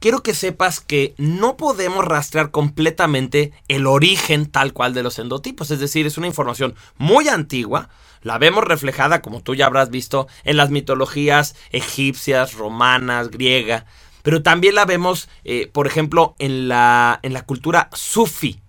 quiero que sepas que no podemos rastrear completamente el origen tal cual de los endotipos. Es decir, es una información muy antigua. La vemos reflejada, como tú ya habrás visto, en las mitologías egipcias, romanas, griega. Pero también la vemos, eh, por ejemplo, en la, en la cultura sufi.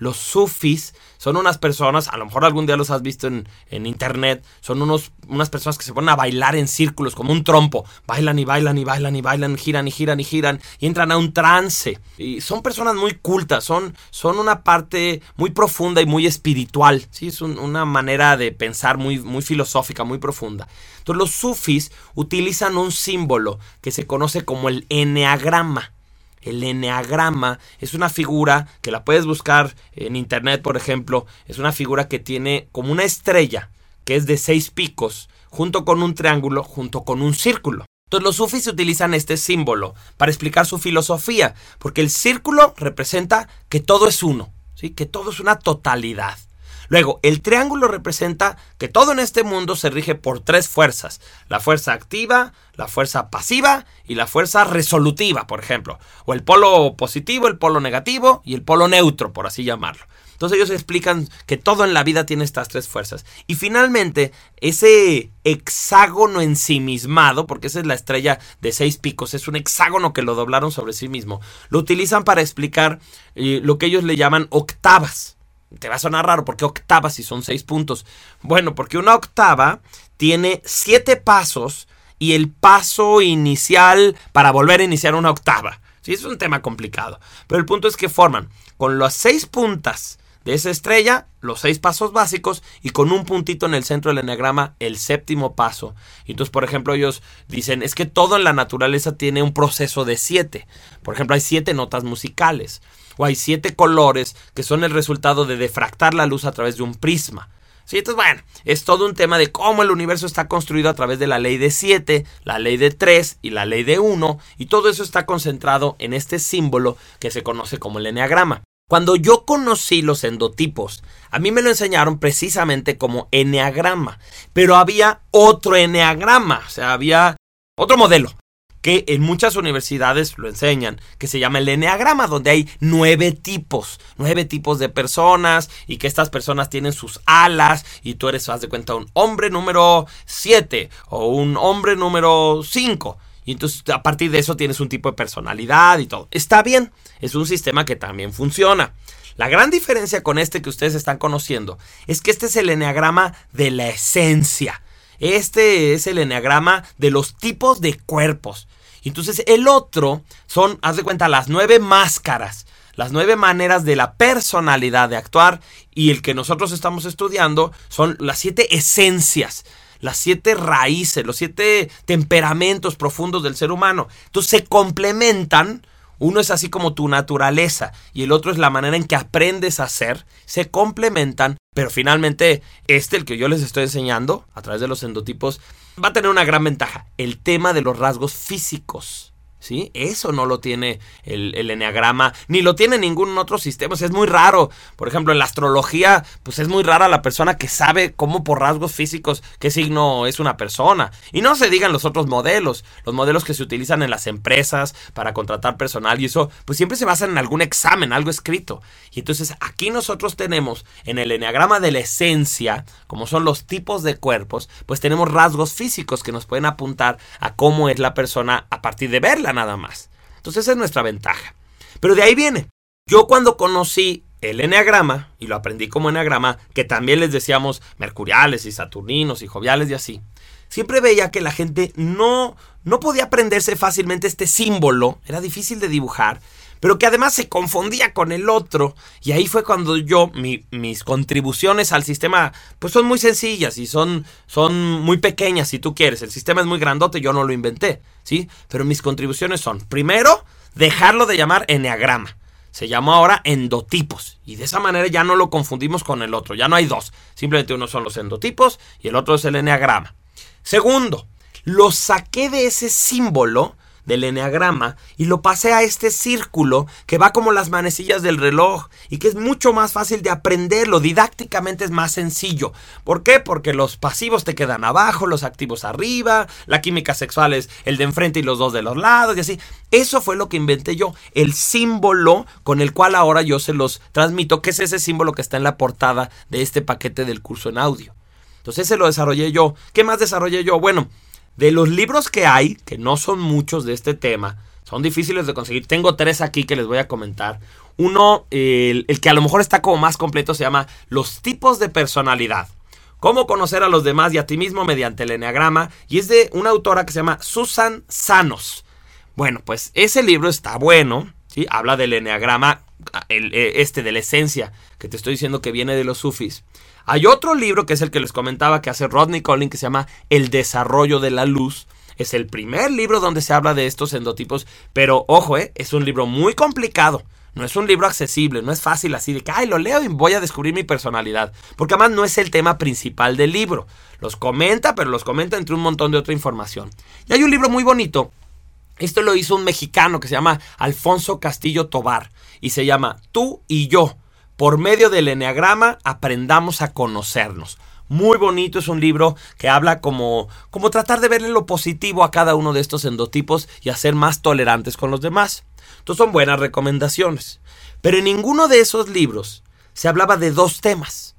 Los sufis son unas personas, a lo mejor algún día los has visto en, internet, son unos, unas personas que se ponen a bailar en círculos como un trompo. Bailan y bailan y bailan y bailan, giran y giran y giran y entran a un trance. Y son personas muy cultas, son, son una parte muy profunda y muy espiritual. ¿sí? Es una manera de pensar muy, muy filosófica, muy profunda. Entonces los sufis utilizan un símbolo que se conoce como el eneagrama. El eneagrama es una figura que la puedes buscar en internet, por ejemplo. Es una figura que tiene como una estrella, que es de seis picos, junto con un triángulo, junto con un círculo. Entonces los sufis utilizan este símbolo para explicar su filosofía, porque el círculo representa que todo es uno, ¿sí? que todo es una totalidad. Luego, el triángulo representa que todo en este mundo se rige por tres fuerzas. La fuerza activa, la fuerza pasiva y la fuerza resolutiva, por ejemplo. O el polo positivo, el polo negativo y el polo neutro, por así llamarlo. Entonces ellos explican que todo en la vida tiene estas tres fuerzas. Y finalmente, ese hexágono ensimismado, porque esa es la estrella de seis picos, es un hexágono que lo doblaron sobre sí mismo, lo utilizan para explicar eh, lo que ellos le llaman octavas te va a sonar raro, porque octava si son seis puntos? Bueno, porque una octava tiene siete pasos y el paso inicial para volver a iniciar una octava. Sí, es un tema complicado. Pero el punto es que forman con las seis puntas de esa estrella, los seis pasos básicos y con un puntito en el centro del enneagrama, el séptimo paso. Y entonces, por ejemplo, ellos dicen, es que todo en la naturaleza tiene un proceso de siete. Por ejemplo, hay siete notas musicales hay siete colores que son el resultado de defractar la luz a través de un prisma. Sí, entonces, bueno, es todo un tema de cómo el universo está construido a través de la ley de 7, la ley de 3 y la ley de 1, y todo eso está concentrado en este símbolo que se conoce como el eneagrama. Cuando yo conocí los endotipos, a mí me lo enseñaron precisamente como eneagrama, pero había otro eneagrama, o sea, había otro modelo que en muchas universidades lo enseñan, que se llama el eneagrama, donde hay nueve tipos, nueve tipos de personas y que estas personas tienen sus alas y tú eres, haz de cuenta, un hombre número siete o un hombre número cinco. Y entonces a partir de eso tienes un tipo de personalidad y todo. Está bien, es un sistema que también funciona. La gran diferencia con este que ustedes están conociendo es que este es el eneagrama de la esencia. Este es el eneagrama de los tipos de cuerpos. Entonces el otro son, haz de cuenta, las nueve máscaras, las nueve maneras de la personalidad de actuar y el que nosotros estamos estudiando son las siete esencias, las siete raíces, los siete temperamentos profundos del ser humano. Entonces se complementan uno es así como tu naturaleza y el otro es la manera en que aprendes a ser. Se complementan, pero finalmente este, el que yo les estoy enseñando a través de los endotipos, va a tener una gran ventaja, el tema de los rasgos físicos. ¿Sí? Eso no lo tiene el, el, enneagrama, ni lo tiene ningún otro sistema. es muy raro. Por ejemplo, en la astrología, pues es muy rara la persona que sabe cómo por rasgos físicos qué signo es una persona. Y no se digan los otros modelos, los modelos que se utilizan en las empresas para contratar personal y eso, pues siempre se basan en algún examen, algo escrito. Y entonces aquí nosotros tenemos en el enneagrama de la esencia, como son los tipos de cuerpos, pues tenemos rasgos físicos que nos pueden apuntar a cómo es la persona a partir de verla nada más. Entonces esa es nuestra ventaja. Pero de ahí viene. Yo cuando conocí el eneagrama, y lo aprendí como eneagrama, que también les decíamos mercuriales y saturninos y joviales y así, siempre veía que la gente no, no podía aprenderse fácilmente este símbolo, era difícil de dibujar, pero que además se confundía con el otro. Y ahí fue cuando yo, mis contribuciones al sistema, pues son muy sencillas y son, son muy pequeñas si tú quieres. El sistema es muy grandote, yo no lo inventé, ¿sí? Pero mis contribuciones son, primero, dejarlo de llamar eneagrama. Se llamó ahora endotipos. Y de esa manera ya no lo confundimos con el otro. Ya no hay dos. Simplemente uno son los endotipos y el otro es el eneagrama. Segundo, lo saqué de ese símbolo del eneagrama y lo pasé a este círculo que va como las manecillas del reloj y que es mucho más fácil de aprenderlo, didácticamente es más sencillo. ¿Por qué? Porque los pasivos te quedan abajo, los activos arriba, la química sexual es el de enfrente y los dos de los lados y así. Eso fue lo que inventé yo, el símbolo con el cual ahora yo se los transmito, que es ese símbolo que está en la portada de este paquete del curso en audio. Entonces ese lo desarrollé yo. ¿Qué más desarrollé yo? Bueno, de los libros que hay, que no son muchos de este tema, son difíciles de conseguir. Tengo tres aquí que les voy a comentar. Uno, el, que a lo mejor está como más completo, se llama Los tipos de personalidad. Cómo conocer a los demás y a ti mismo mediante el enneagrama. Y es de una autora que se llama Susan Sanos. Bueno, pues ese libro está bueno. ¿sí? Habla del enneagrama, el, este de la esencia, que te estoy diciendo que viene de los sufis. Hay otro libro que es el que les comentaba que hace Rodney Collins que se llama El desarrollo de la luz. Es el primer libro donde se habla de estos endotipos, pero ojo, ¿eh? es un libro muy complicado. No es un libro accesible, no es fácil así de que, ay, lo leo y voy a descubrir mi personalidad. Porque además no es el tema principal del libro. Los comenta, pero los comenta entre un montón de otra información. Y hay un libro muy bonito. Esto lo hizo un mexicano que se llama Alfonso Castillo Tobar. Y se llama Tú y yo por medio del Enneagrama aprendamos a conocernos. Muy bonito, es un libro que habla como, como tratar de verle lo positivo a cada uno de estos endotipos y a ser más tolerantes con los demás. Entonces son buenas recomendaciones. Pero en ninguno de esos libros se hablaba de dos temas.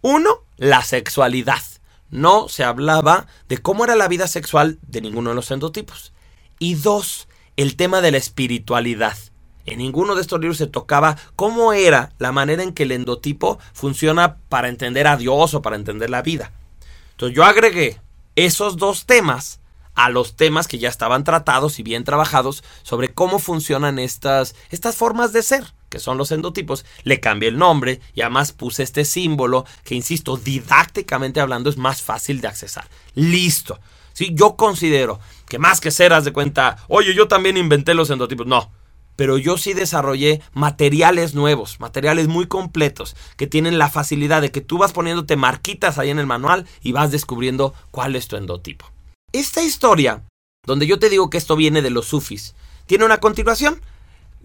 Uno, la sexualidad. No se hablaba de cómo era la vida sexual de ninguno de los endotipos. Y dos, el tema de la espiritualidad. En ninguno de estos libros se tocaba cómo era la manera en que el endotipo funciona para entender a Dios o para entender la vida. Entonces yo agregué esos dos temas a los temas que ya estaban tratados y bien trabajados sobre cómo funcionan estas, estas formas de ser, que son los endotipos. Le cambié el nombre y además puse este símbolo que, insisto, didácticamente hablando es más fácil de accesar. Listo. Sí, yo considero que más que ser, haz de cuenta, oye, yo también inventé los endotipos. No, pero yo sí desarrollé materiales nuevos, materiales muy completos, que tienen la facilidad de que tú vas poniéndote marquitas ahí en el manual y vas descubriendo cuál es tu endotipo. Esta historia, donde yo te digo que esto viene de los sufis, tiene una continuación.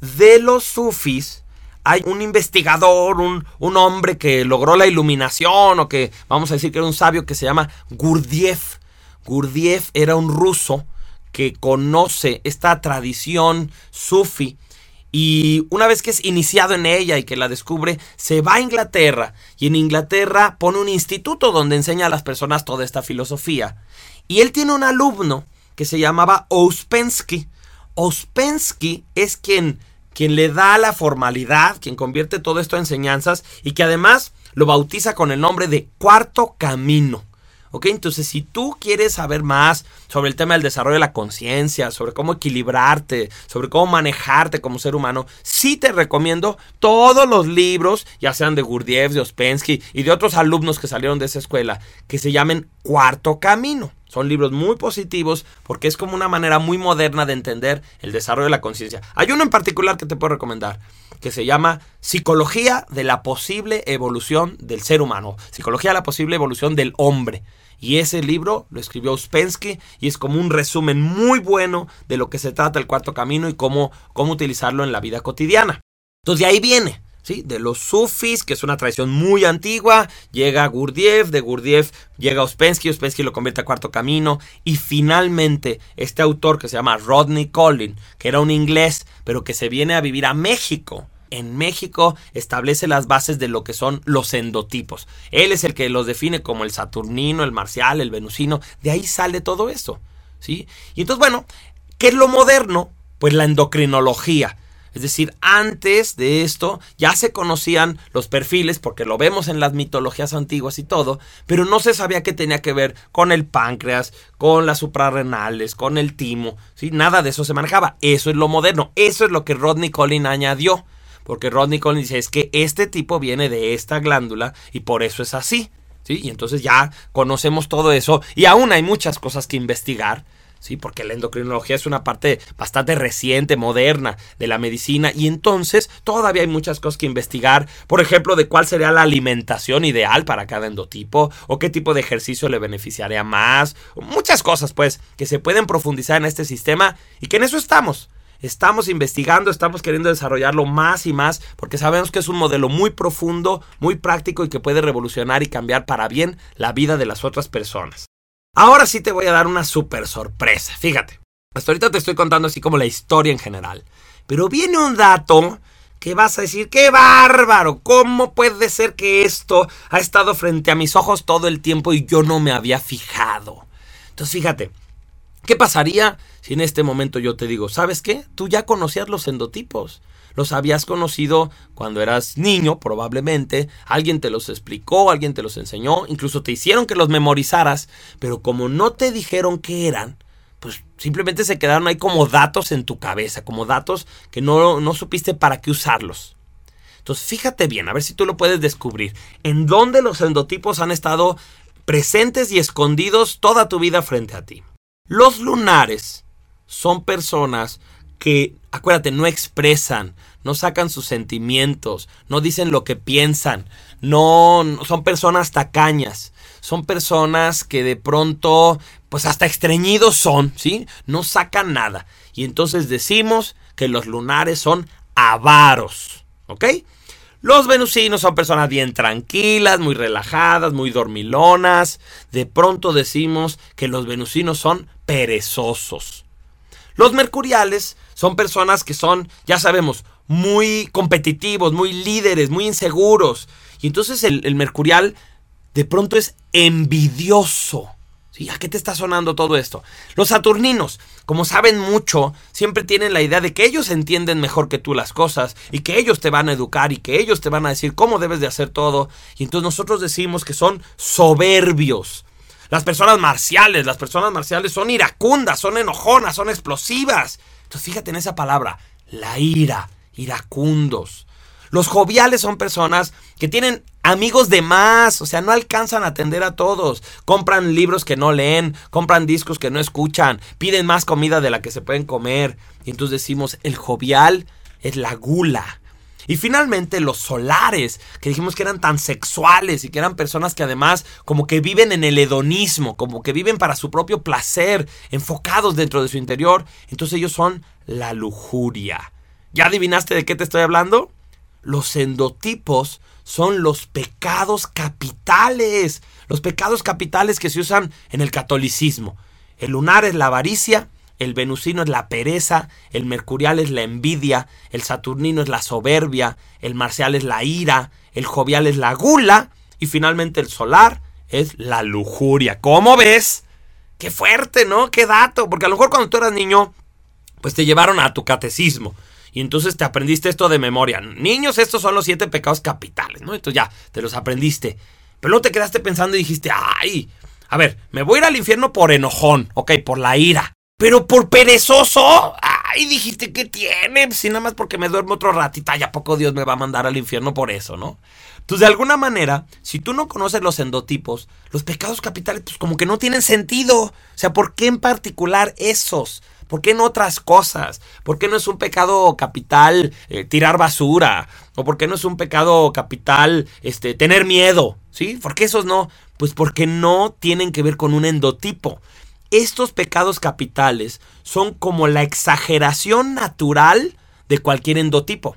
De los sufis hay un investigador, un, un hombre que logró la iluminación o que vamos a decir que era un sabio que se llama Gurdjieff. Gurdjieff era un ruso que conoce esta tradición sufi y una vez que es iniciado en ella y que la descubre, se va a Inglaterra y en Inglaterra pone un instituto donde enseña a las personas toda esta filosofía. Y él tiene un alumno que se llamaba Ouspensky. Ouspensky es quien, quien le da la formalidad, quien convierte todo esto en enseñanzas y que además lo bautiza con el nombre de Cuarto Camino. ¿Ok? Entonces, si tú quieres saber más sobre el tema del desarrollo de la conciencia, sobre cómo equilibrarte, sobre cómo manejarte como ser humano, sí te recomiendo todos los libros, ya sean de Gurdjieff, de Ospensky y de otros alumnos que salieron de esa escuela, que se llamen Cuarto Camino. Son libros muy positivos porque es como una manera muy moderna de entender el desarrollo de la conciencia. Hay uno en particular que te puedo recomendar, que se llama Psicología de la posible evolución del ser humano, Psicología de la posible evolución del hombre. Y ese libro lo escribió Uspensky y es como un resumen muy bueno de lo que se trata el cuarto camino y cómo, cómo utilizarlo en la vida cotidiana. Entonces de ahí viene, ¿sí? De los sufis, que es una tradición muy antigua, llega Gurdjieff, de Gurdjieff llega Uspensky, Uspensky lo convierte a cuarto camino y finalmente este autor que se llama Rodney Collin, que era un inglés, pero que se viene a vivir a México en México establece las bases de lo que son los endotipos. Él es el que los define como el saturnino, el marcial, el venusino. De ahí sale todo eso. ¿sí? Y entonces, bueno, ¿qué es lo moderno? Pues la endocrinología. Es decir, antes de esto ya se conocían los perfiles porque lo vemos en las mitologías antiguas y todo, pero no se sabía que tenía que ver con el páncreas, con las suprarrenales, con el timo, ¿sí? Nada de eso se manejaba. Eso es lo moderno, eso es lo que Rodney Collin añadió porque Rodney Collins dice es que este tipo viene de esta glándula y por eso es así. ¿sí? Y entonces ya conocemos todo eso y aún hay muchas cosas que investigar. ¿sí? Porque la endocrinología es una parte bastante reciente, moderna de la medicina y entonces todavía hay muchas cosas que investigar, por ejemplo, de cuál sería la alimentación ideal para cada endotipo o qué tipo de ejercicio le beneficiaría más, muchas cosas pues que se pueden profundizar en este sistema y que en eso estamos. Estamos investigando, estamos queriendo desarrollarlo más y más porque sabemos que es un modelo muy profundo, muy práctico y que puede revolucionar y cambiar para bien la vida de las otras personas. Ahora sí te voy a dar una super sorpresa. Fíjate, hasta ahorita te estoy contando así como la historia en general. Pero viene un dato que vas a decir, qué bárbaro, ¿cómo puede ser que esto ha estado frente a mis ojos todo el tiempo y yo no me había fijado? Entonces fíjate, ¿qué pasaría si en este momento yo te digo, ¿sabes qué? Tú ya conocías los endotipos los habías conocido cuando eras niño, probablemente, alguien te los explicó, alguien te los enseñó, incluso te hicieron que los memorizaras, pero como no te dijeron qué eran, pues simplemente se quedaron ahí como datos en tu cabeza, como datos que no, no supiste para qué usarlos. Entonces fíjate bien, a ver si tú lo puedes descubrir, en dónde los endotipos han estado presentes y escondidos toda tu vida frente a ti. Los lunares son personas que, acuérdate, no expresan, no sacan sus sentimientos, no dicen lo que piensan, no, son personas tacañas, son personas que de pronto, pues hasta estreñidos son, ¿sí? No sacan nada. Y entonces decimos que los lunares son avaros, ¿ok? Los venusinos son personas bien tranquilas, muy relajadas, muy dormilonas. De pronto decimos que los venusinos son perezosos. Los mercuriales son personas que son, ya sabemos, muy competitivos, muy líderes, muy inseguros. Y entonces el, mercurial de pronto es envidioso. ¿A qué te está sonando todo esto? Los saturninos, como saben mucho, siempre tienen la idea de que ellos entienden mejor que tú las cosas y que ellos te van a educar y que ellos te van a decir cómo debes de hacer todo. Y entonces nosotros decimos que son soberbios. Las personas marciales, las personas marciales son iracundas, son enojonas, son explosivas. Entonces fíjate en esa palabra, la ira, iracundos. Los joviales son personas que tienen amigos de más, o sea, no alcanzan a atender a todos. Compran libros que no leen, compran discos que no escuchan, piden más comida de la que se pueden comer. Y entonces decimos, el jovial es la gula. Y finalmente los solares, que dijimos que eran tan sexuales y que eran personas que además como que viven en el hedonismo, como que viven para su propio placer, enfocados dentro de su interior. Entonces ellos son la lujuria. ¿Ya adivinaste de qué te estoy hablando? Los endotipos son los pecados capitales. Los pecados capitales que se usan en el catolicismo. El lunar es la avaricia, el venusino es la pereza, el mercurial es la envidia, el saturnino es la soberbia, el marcial es la ira, el jovial es la gula y finalmente el solar es la lujuria. ¿Cómo ves? Qué fuerte, ¿no? Qué dato, porque a lo mejor cuando tú eras niño, pues te llevaron a tu catecismo. Y entonces te aprendiste esto de memoria. Niños, estos son los siete pecados capitales, ¿no? Entonces ya, te los aprendiste. Pero luego te quedaste pensando y dijiste, ay, a ver, me voy a ir al infierno por enojón, ok, por la ira. Pero por perezoso, ay, dijiste que tiene, si nada más porque me duermo otro ratito, ¿y a poco Dios me va a mandar al infierno por eso, no? Entonces, de alguna manera, si tú no conoces los endotipos, los pecados capitales, pues como que no tienen sentido. O sea, ¿por qué en particular esos? ¿Por qué no otras cosas? ¿Por qué no es un pecado capital eh, tirar basura? ¿O por qué no es un pecado capital este, tener miedo? ¿Sí? ¿Por qué esos no? Pues porque no tienen que ver con un endotipo. Estos pecados capitales son como la exageración natural de cualquier endotipo.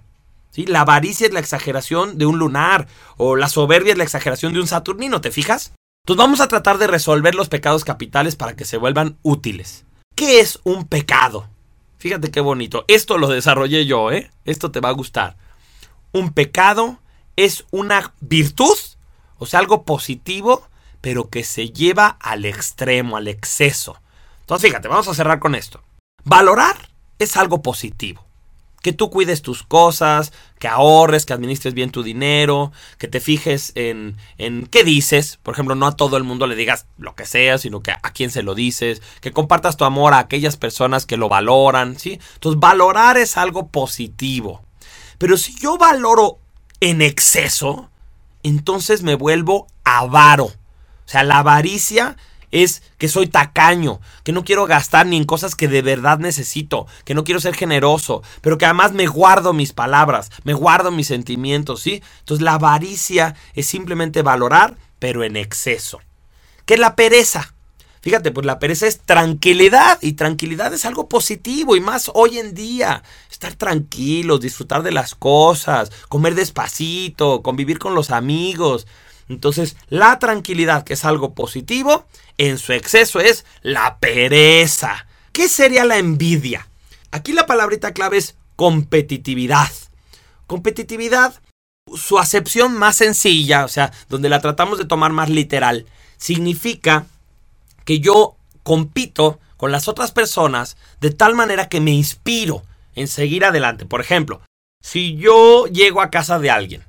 ¿sí? La avaricia es la exageración de un lunar o la soberbia es la exageración de un saturnino, ¿te fijas? Entonces vamos a tratar de resolver los pecados capitales para que se vuelvan útiles. ¿Qué es un pecado? Fíjate qué bonito. Esto lo desarrollé yo, ¿eh? Esto te va a gustar. Un pecado es una virtud, o sea, algo positivo pero que se lleva al extremo, al exceso. Entonces, fíjate, vamos a cerrar con esto. Valorar es algo positivo. Que tú cuides tus cosas, que ahorres, que administres bien tu dinero, que te fijes en, en qué dices. Por ejemplo, no a todo el mundo le digas lo que sea, sino que a quién se lo dices. Que compartas tu amor a aquellas personas que lo valoran, ¿sí? Entonces, valorar es algo positivo. Pero si yo valoro en exceso, entonces me vuelvo avaro. O sea, la avaricia es que soy tacaño, que no quiero gastar ni en cosas que de verdad necesito, que no quiero ser generoso, pero que además me guardo mis palabras, me guardo mis sentimientos, ¿sí? Entonces la avaricia es simplemente valorar, pero en exceso. ¿Qué es la pereza? Fíjate, pues la pereza es tranquilidad y tranquilidad es algo positivo y más hoy en día. Estar tranquilos, disfrutar de las cosas, comer despacito, convivir con los amigos. Entonces, la tranquilidad, que es algo positivo, en su exceso es la pereza. ¿Qué sería la envidia? Aquí la palabrita clave es competitividad. Competitividad, su acepción más sencilla, o sea, donde la tratamos de tomar más literal, significa que yo compito con las otras personas de tal manera que me inspiro en seguir adelante. Por ejemplo, si yo llego a casa de alguien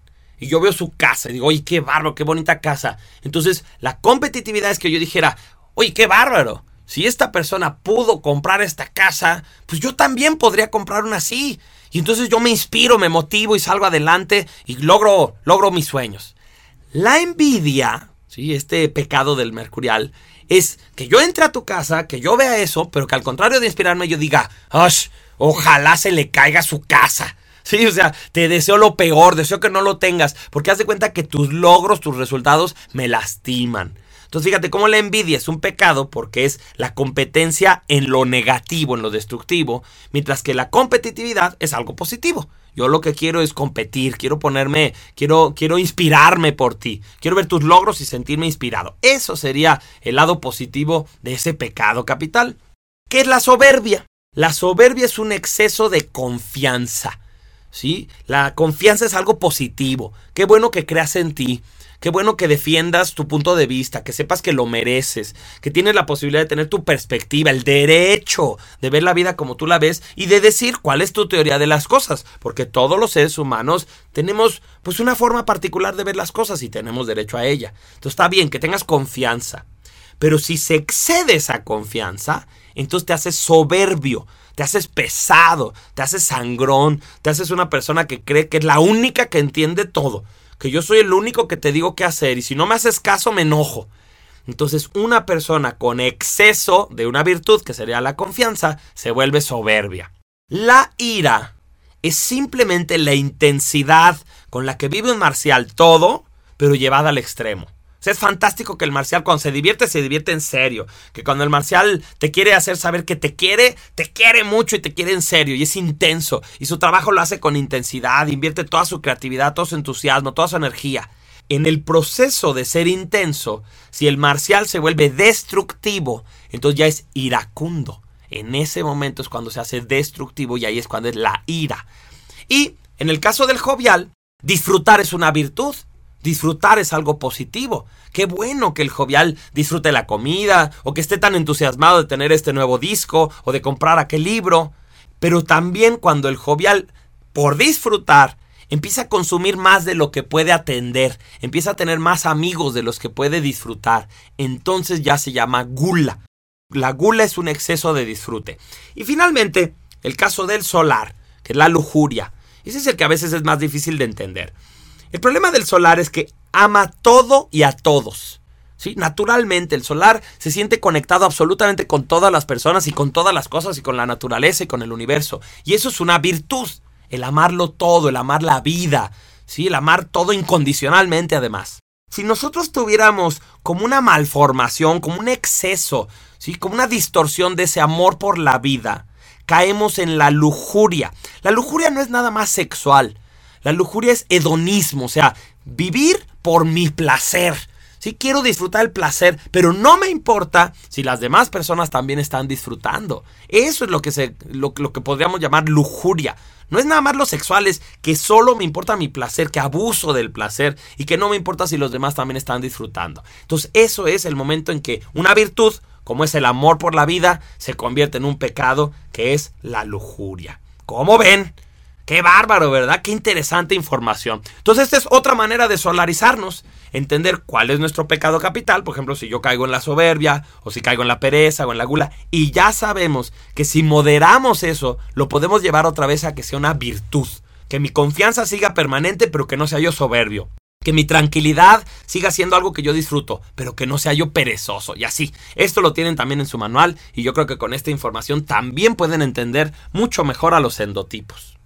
y yo veo su casa y digo, oye, qué bárbaro, qué bonita casa. Entonces, la competitividad es que yo dijera, oye, qué bárbaro. Si esta persona pudo comprar esta casa, pues yo también podría comprar una así. Y entonces yo me inspiro, me motivo y salgo adelante y logro, logro mis sueños. La envidia, ¿sí? este pecado del mercurial, es que yo entre a tu casa, que yo vea eso, pero que al contrario de inspirarme yo diga, ojalá se le caiga su casa. Sí, o sea, te deseo lo peor, deseo que no lo tengas, porque haz de cuenta que tus logros, tus resultados me lastiman. Entonces fíjate cómo la envidia es un pecado porque es la competencia en lo negativo, en lo destructivo, mientras que la competitividad es algo positivo. Yo lo que quiero es competir, quiero ponerme, quiero, quiero inspirarme por ti, quiero ver tus logros y sentirme inspirado. Eso sería el lado positivo de ese pecado capital. ¿Qué es la soberbia? La soberbia es un exceso de confianza. ¿Sí? La confianza es algo positivo. Qué bueno que creas en ti. Qué bueno que defiendas tu punto de vista, que sepas que lo mereces, que tienes la posibilidad de tener tu perspectiva, el derecho de ver la vida como tú la ves y de decir cuál es tu teoría de las cosas, porque todos los seres humanos tenemos pues una forma particular de ver las cosas y tenemos derecho a ella. Entonces está bien que tengas confianza, pero si se excede esa confianza, entonces te haces soberbio, te haces pesado, te haces sangrón, te haces una persona que cree que es la única que entiende todo que yo soy el único que te digo qué hacer y si no me haces caso me enojo. Entonces una persona con exceso de una virtud, que sería la confianza, se vuelve soberbia. La ira es simplemente la intensidad con la que vive un marcial todo, pero llevada al extremo es fantástico que el marcial cuando se divierte, se divierte en serio. Que cuando el marcial te quiere hacer saber que te quiere, te quiere mucho y te quiere en serio. Y es intenso. Y su trabajo lo hace con intensidad, invierte toda su creatividad, todo su entusiasmo, toda su energía. En el proceso de ser intenso, si el marcial se vuelve destructivo, entonces ya es iracundo. En ese momento es cuando se hace destructivo y ahí es cuando es la ira. Y en el caso del jovial, disfrutar es una virtud. Disfrutar es algo positivo. Qué bueno que el jovial disfrute la comida o que esté tan entusiasmado de tener este nuevo disco o de comprar aquel libro. Pero también cuando el jovial, por disfrutar, empieza a consumir más de lo que puede atender, empieza a tener más amigos de los que puede disfrutar, entonces ya se llama gula. La gula es un exceso de disfrute. Y finalmente, el caso del solar, que es la lujuria. Ese es el que a veces es más difícil de entender. El problema del solar es que ama todo y a todos. ¿sí? Naturalmente, el solar se siente conectado absolutamente con todas las personas y con todas las cosas y con la naturaleza y con el universo. Y eso es una virtud, el amarlo todo, el amar la vida, ¿sí? el amar todo incondicionalmente además. Si nosotros tuviéramos como una malformación, como un exceso, ¿sí? como una distorsión de ese amor por la vida, caemos en la lujuria. La lujuria no es nada más sexual. La lujuria es hedonismo, o sea, vivir por mi placer. Sí quiero disfrutar el placer, pero no me importa si las demás personas también están disfrutando. Eso es lo que, se, lo, lo que podríamos llamar lujuria. No es nada más lo sexual, es que solo me importa mi placer, que abuso del placer y que no me importa si los demás también están disfrutando. Entonces eso es el momento en que una virtud, como es el amor por la vida, se convierte en un pecado que es la lujuria. ¿Cómo ven? Qué bárbaro, ¿verdad? Qué interesante información. Entonces, esta es otra manera de solarizarnos, entender cuál es nuestro pecado capital, por ejemplo, si yo caigo en la soberbia, o si caigo en la pereza, o en la gula, y ya sabemos que si moderamos eso, lo podemos llevar otra vez a que sea una virtud, que mi confianza siga permanente, pero que no sea yo soberbio. que mi tranquilidad siga siendo algo que yo disfruto, pero que no sea yo perezoso y así. Esto lo tienen también en su manual y yo creo que con esta información también pueden entender mucho mejor a los endotipos.